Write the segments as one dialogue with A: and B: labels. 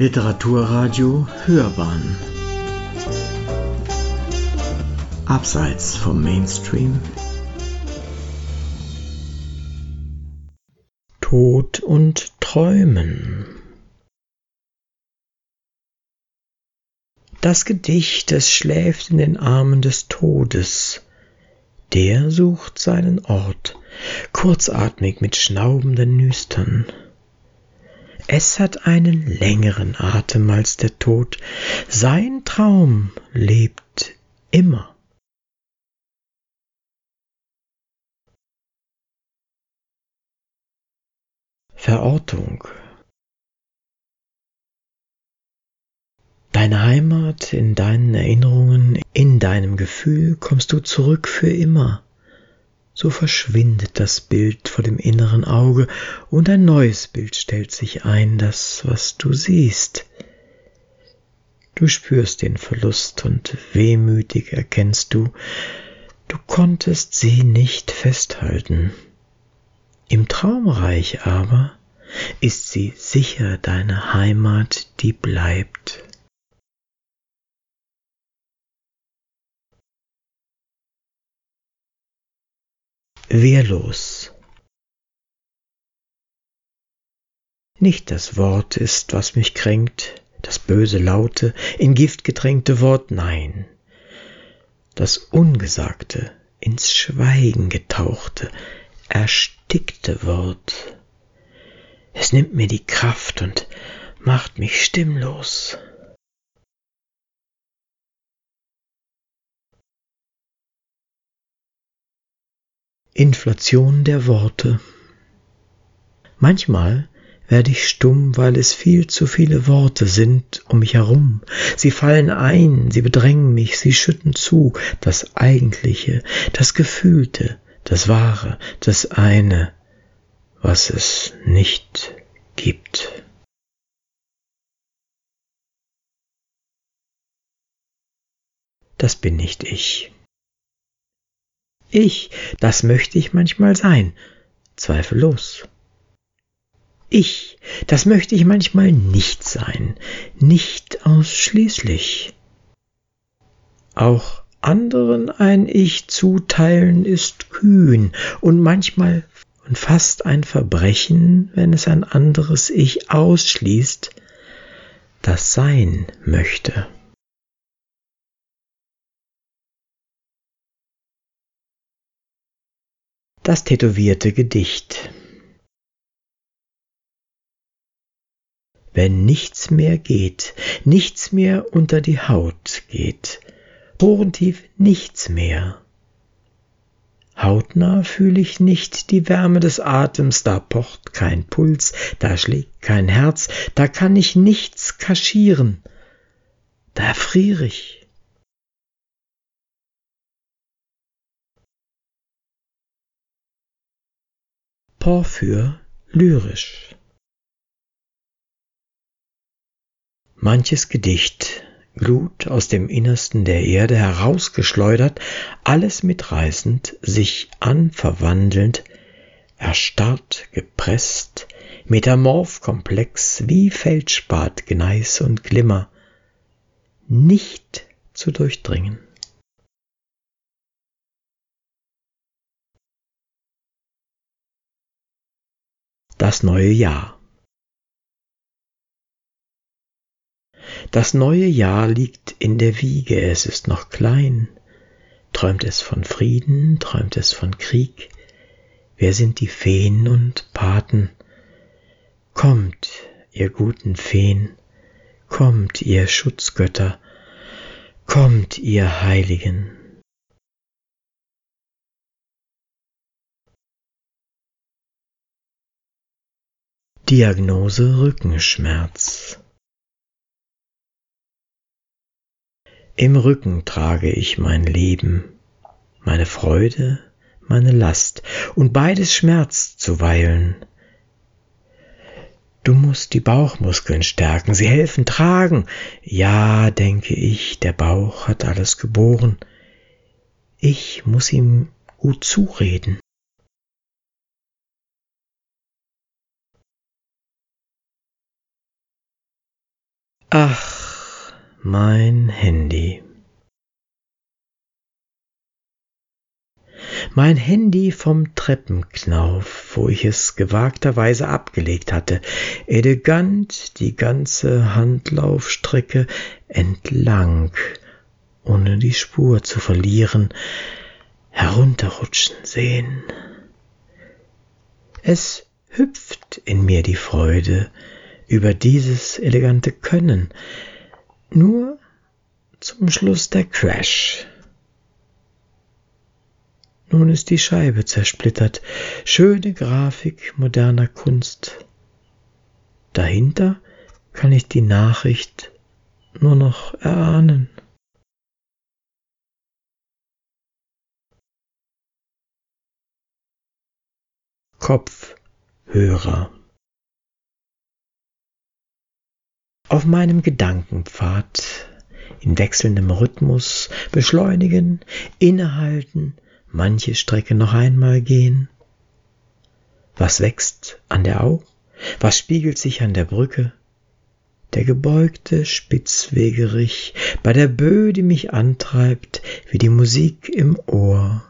A: Literaturradio Hörbahn. Abseits vom Mainstream. Tod und Träumen. Das Gedicht, es schläft in den Armen des Todes, der sucht seinen Ort, kurzatmig mit schnaubenden Nüstern. Es hat einen längeren Atem als der Tod, sein Traum lebt immer. Verortung Deine Heimat in deinen Erinnerungen, in deinem Gefühl kommst du zurück für immer. So verschwindet das Bild vor dem inneren Auge und ein neues Bild stellt sich ein, das, was du siehst. Du spürst den Verlust und wehmütig erkennst du, du konntest sie nicht festhalten. Im Traumreich aber ist sie sicher deine Heimat, die bleibt. Wehrlos. Nicht das Wort ist, was mich kränkt, das böse laute, in Gift getränkte Wort, nein, das Ungesagte, ins Schweigen getauchte, erstickte Wort. Es nimmt mir die Kraft und macht mich stimmlos. Inflation der Worte. Manchmal werde ich stumm, weil es viel zu viele Worte sind um mich herum. Sie fallen ein, sie bedrängen mich, sie schütten zu, das Eigentliche, das Gefühlte, das Wahre, das eine, was es nicht gibt. Das bin nicht ich. Ich, das möchte ich manchmal sein, zweifellos. Ich, das möchte ich manchmal nicht sein, nicht ausschließlich. Auch anderen ein Ich zuteilen ist kühn und manchmal und fast ein Verbrechen, wenn es ein anderes Ich ausschließt, das sein möchte. Das tätowierte Gedicht. Wenn nichts mehr geht, nichts mehr unter die Haut geht, porentief nichts mehr. Hautnah fühle ich nicht die Wärme des Atems, da pocht kein Puls, da schlägt kein Herz, da kann ich nichts kaschieren, da erfriere ich. Porphyr lyrisch. Manches Gedicht, Glut aus dem Innersten der Erde herausgeschleudert, alles mitreißend, sich anverwandelnd, erstarrt, gepresst, metamorph komplex wie Feldspat, Gneis und Glimmer, nicht zu durchdringen. Das neue Jahr. Das neue Jahr liegt in der Wiege, es ist noch klein. Träumt es von Frieden, träumt es von Krieg? Wer sind die Feen und Paten? Kommt, ihr guten Feen, kommt, ihr Schutzgötter, kommt, ihr Heiligen. Diagnose Rückenschmerz. Im Rücken trage ich mein Leben, meine Freude, meine Last, und beides schmerzt zuweilen. Du musst die Bauchmuskeln stärken, sie helfen tragen. Ja, denke ich, der Bauch hat alles geboren. Ich muss ihm gut zureden. Mein Handy. Mein Handy vom Treppenknauf, wo ich es gewagterweise abgelegt hatte, elegant die ganze Handlaufstrecke entlang, ohne die Spur zu verlieren, herunterrutschen sehen. Es hüpft in mir die Freude über dieses elegante Können, nur zum Schluss der Crash. Nun ist die Scheibe zersplittert, schöne Grafik moderner Kunst. Dahinter kann ich die Nachricht nur noch erahnen. Kopfhörer. Auf meinem Gedankenpfad in wechselndem Rhythmus beschleunigen, innehalten, manche Strecke noch einmal gehen. Was wächst an der Au? Was spiegelt sich an der Brücke? Der gebeugte Spitzwegerich bei der Böe, die mich antreibt, wie die Musik im Ohr,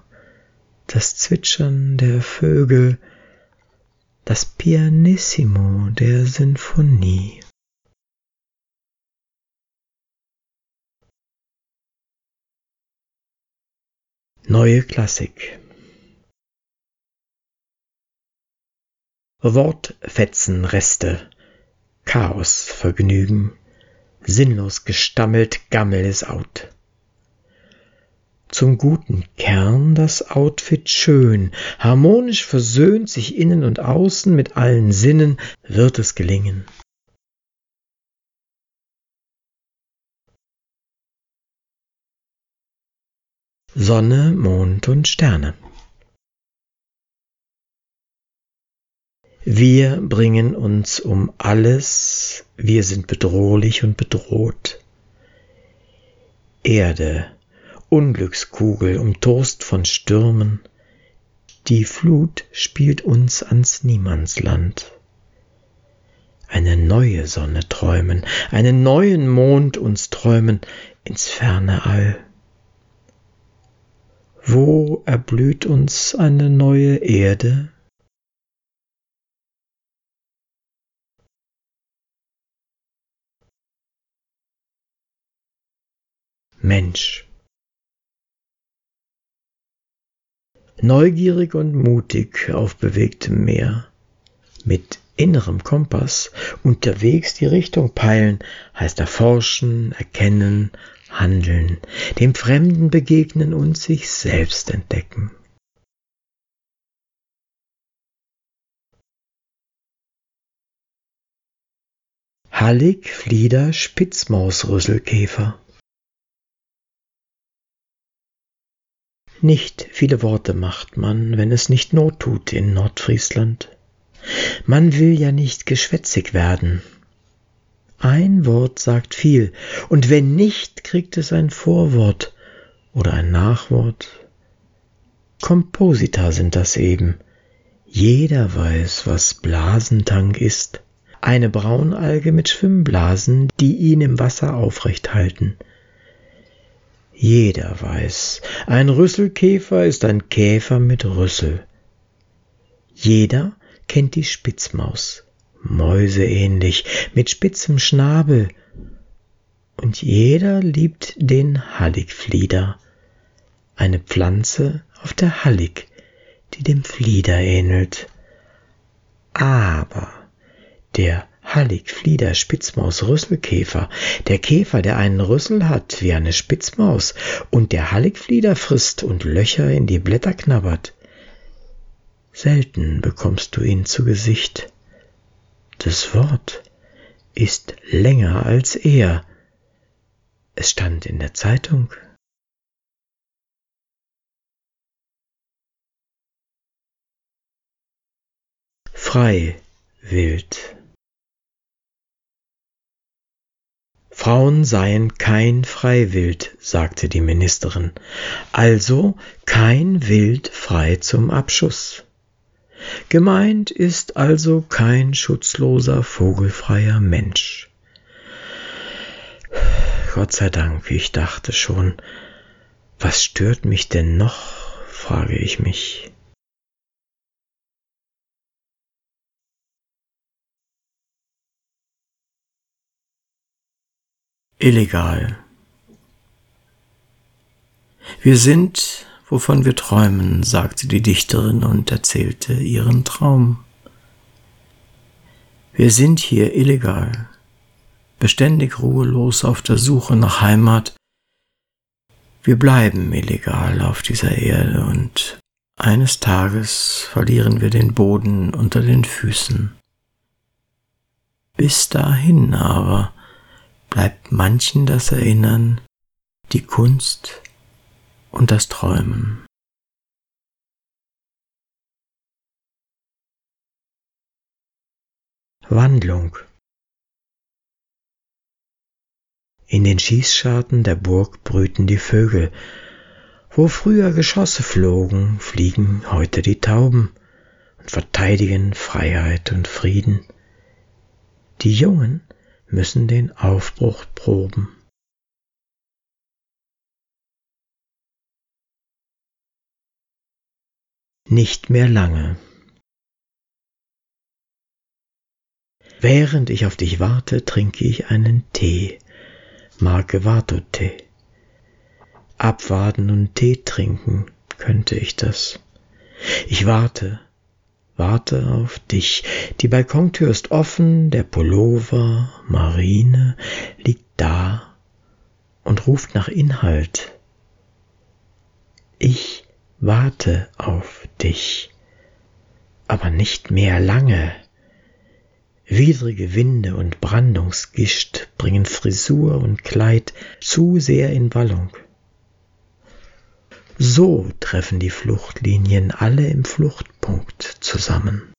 A: das Zwitschern der Vögel, das Pianissimo der Sinfonie. Neue Klassik. Wortfetzenreste, Chaosvergnügen, sinnlos gestammelt, Gammel ist out. Zum guten Kern das Outfit schön, harmonisch versöhnt sich innen und außen mit allen Sinnen, wird es gelingen. Sonne, Mond und Sterne. Wir bringen uns um alles, wir sind bedrohlich und bedroht. Erde, Unglückskugel umtost von Stürmen, die Flut spielt uns ans Niemandsland. Eine neue Sonne träumen, einen neuen Mond uns träumen ins ferne All. Wo erblüht uns eine neue Erde? Mensch. neugierig und mutig auf bewegtem Meer. Mit innerem Kompass unterwegs die Richtung peilen, heißt erforschen, erkennen, handeln, dem Fremden begegnen und sich selbst entdecken. Hallig, Flieder, Spitzmausrüsselkäfer. Nicht viele Worte macht man, wenn es nicht Not tut in Nordfriesland. Man will ja nicht geschwätzig werden. Ein Wort sagt viel, und wenn nicht, kriegt es ein Vorwort oder ein Nachwort. Komposita sind das eben. Jeder weiß, was Blasentank ist. Eine Braunalge mit Schwimmblasen, die ihn im Wasser aufrecht halten. Jeder weiß, ein Rüsselkäfer ist ein Käfer mit Rüssel. Jeder kennt die Spitzmaus, mäuseähnlich, mit spitzem Schnabel. Und jeder liebt den Halligflieder, eine Pflanze auf der Hallig, die dem Flieder ähnelt. Aber der Hallig, Flieder, Spitzmaus, Rüsselkäfer. Der Käfer, der einen Rüssel hat wie eine Spitzmaus und der Halligflieder frisst und Löcher in die Blätter knabbert. Selten bekommst du ihn zu Gesicht. Das Wort ist länger als er. Es stand in der Zeitung. Frei wild. Frauen seien kein Freiwild, sagte die Ministerin, also kein Wild frei zum Abschuss. Gemeint ist also kein schutzloser, vogelfreier Mensch. Gott sei Dank, wie ich dachte schon. Was stört mich denn noch, frage ich mich. Illegal. Wir sind, wovon wir träumen, sagte die Dichterin und erzählte ihren Traum. Wir sind hier illegal, beständig ruhelos auf der Suche nach Heimat. Wir bleiben illegal auf dieser Erde und eines Tages verlieren wir den Boden unter den Füßen. Bis dahin aber bleibt manchen das Erinnern, die Kunst und das Träumen. Wandlung In den Schießscharten der Burg brüten die Vögel. Wo früher Geschosse flogen, fliegen heute die Tauben und verteidigen Freiheit und Frieden. Die Jungen müssen den Aufbruch proben. Nicht mehr lange. Während ich auf dich warte, trinke ich einen Tee. Marke Vato-Tee. Abwarten und Tee trinken könnte ich das. Ich warte, warte auf dich. Die Balkontür ist offen, der Pullover, Marine, liegt da und ruft nach Inhalt. Ich warte auf dich, aber nicht mehr lange. Widrige Winde und Brandungsgischt bringen Frisur und Kleid zu sehr in Wallung. So treffen die Fluchtlinien alle im Fluchtpunkt zusammen.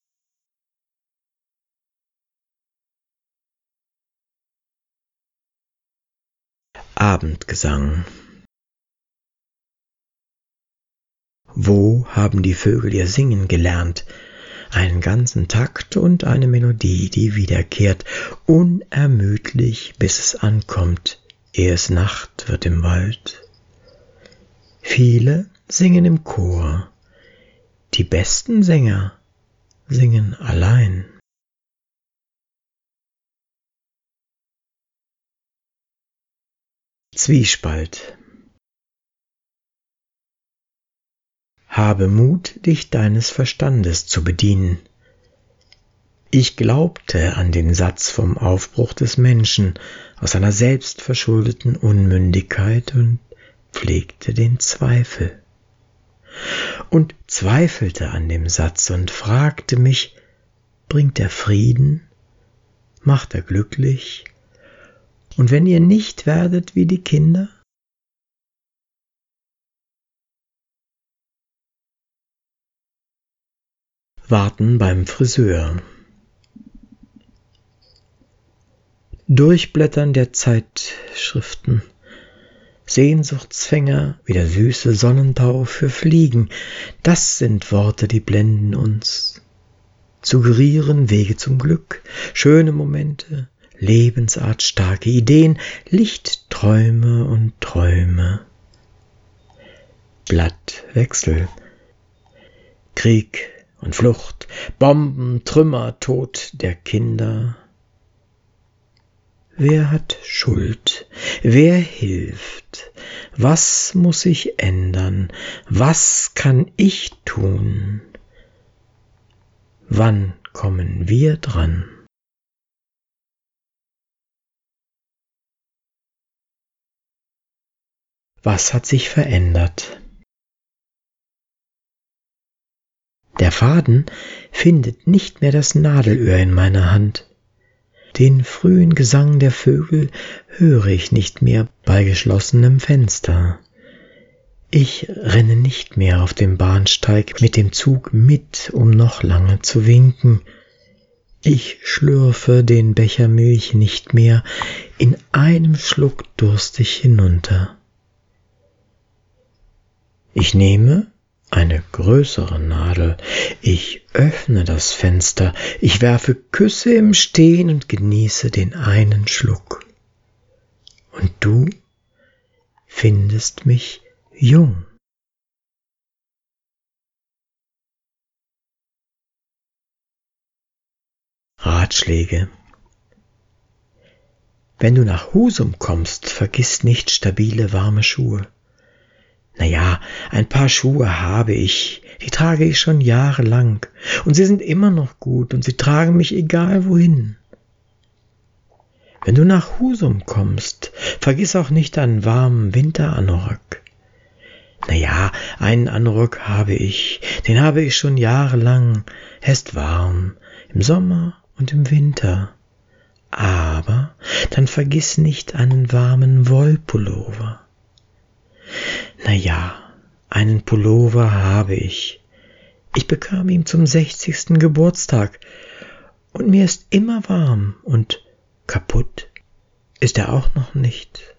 A: Abendgesang Wo haben die Vögel ihr Singen gelernt? einen ganzen Takt und eine Melodie, die wiederkehrt, unermüdlich, bis es ankommt, ehe es Nacht wird im Wald. Viele singen im Chor, die besten Sänger singen allein. Zwiespalt Habe Mut, dich deines Verstandes zu bedienen. Ich glaubte an den Satz vom Aufbruch des Menschen aus seiner selbstverschuldeten Unmündigkeit und pflegte den Zweifel. Und zweifelte an dem Satz und fragte mich, bringt er Frieden? Macht er glücklich? Und wenn ihr nicht werdet wie die Kinder? Warten beim Friseur. Durchblättern der Zeitschriften. Sehnsuchtsfänger wie der süße Sonnentau für Fliegen. Das sind Worte, die blenden uns. Suggerieren Wege zum Glück, schöne Momente, Lebensart, starke Ideen, Lichtträume und Träume. Blattwechsel. Krieg, und Flucht, Bomben, Trümmer, Tod der Kinder. Wer hat Schuld? Wer hilft? Was muss sich ändern? Was kann ich tun? Wann kommen wir dran? Was hat sich verändert? Der Faden findet nicht mehr das Nadelöhr in meiner Hand. Den frühen Gesang der Vögel höre ich nicht mehr bei geschlossenem Fenster. Ich renne nicht mehr auf dem Bahnsteig mit dem Zug mit, um noch lange zu winken. Ich schlürfe den Becher Milch nicht mehr in einem Schluck durstig hinunter. Ich nehme eine größere Nadel. Ich öffne das Fenster, ich werfe Küsse im Stehen und genieße den einen Schluck. Und du findest mich jung. Ratschläge Wenn du nach Husum kommst, vergiss nicht stabile warme Schuhe. Naja, ein paar Schuhe habe ich, die trage ich schon jahrelang, und sie sind immer noch gut, und sie tragen mich egal wohin. Wenn du nach Husum kommst, vergiss auch nicht deinen warmen Winteranorak. Naja, einen Anorak habe ich, den habe ich schon jahrelang, er ist warm, im Sommer und im Winter. Aber dann vergiss nicht einen warmen Wollpullover. Na ja, einen Pullover habe ich. Ich bekam ihn zum sechzigsten Geburtstag und mir ist immer warm und kaputt ist er auch noch nicht.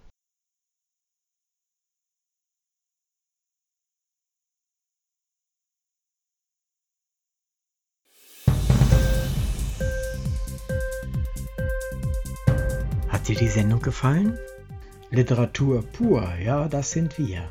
A: Hat dir die Sendung gefallen? Literatur pur, ja, das sind wir.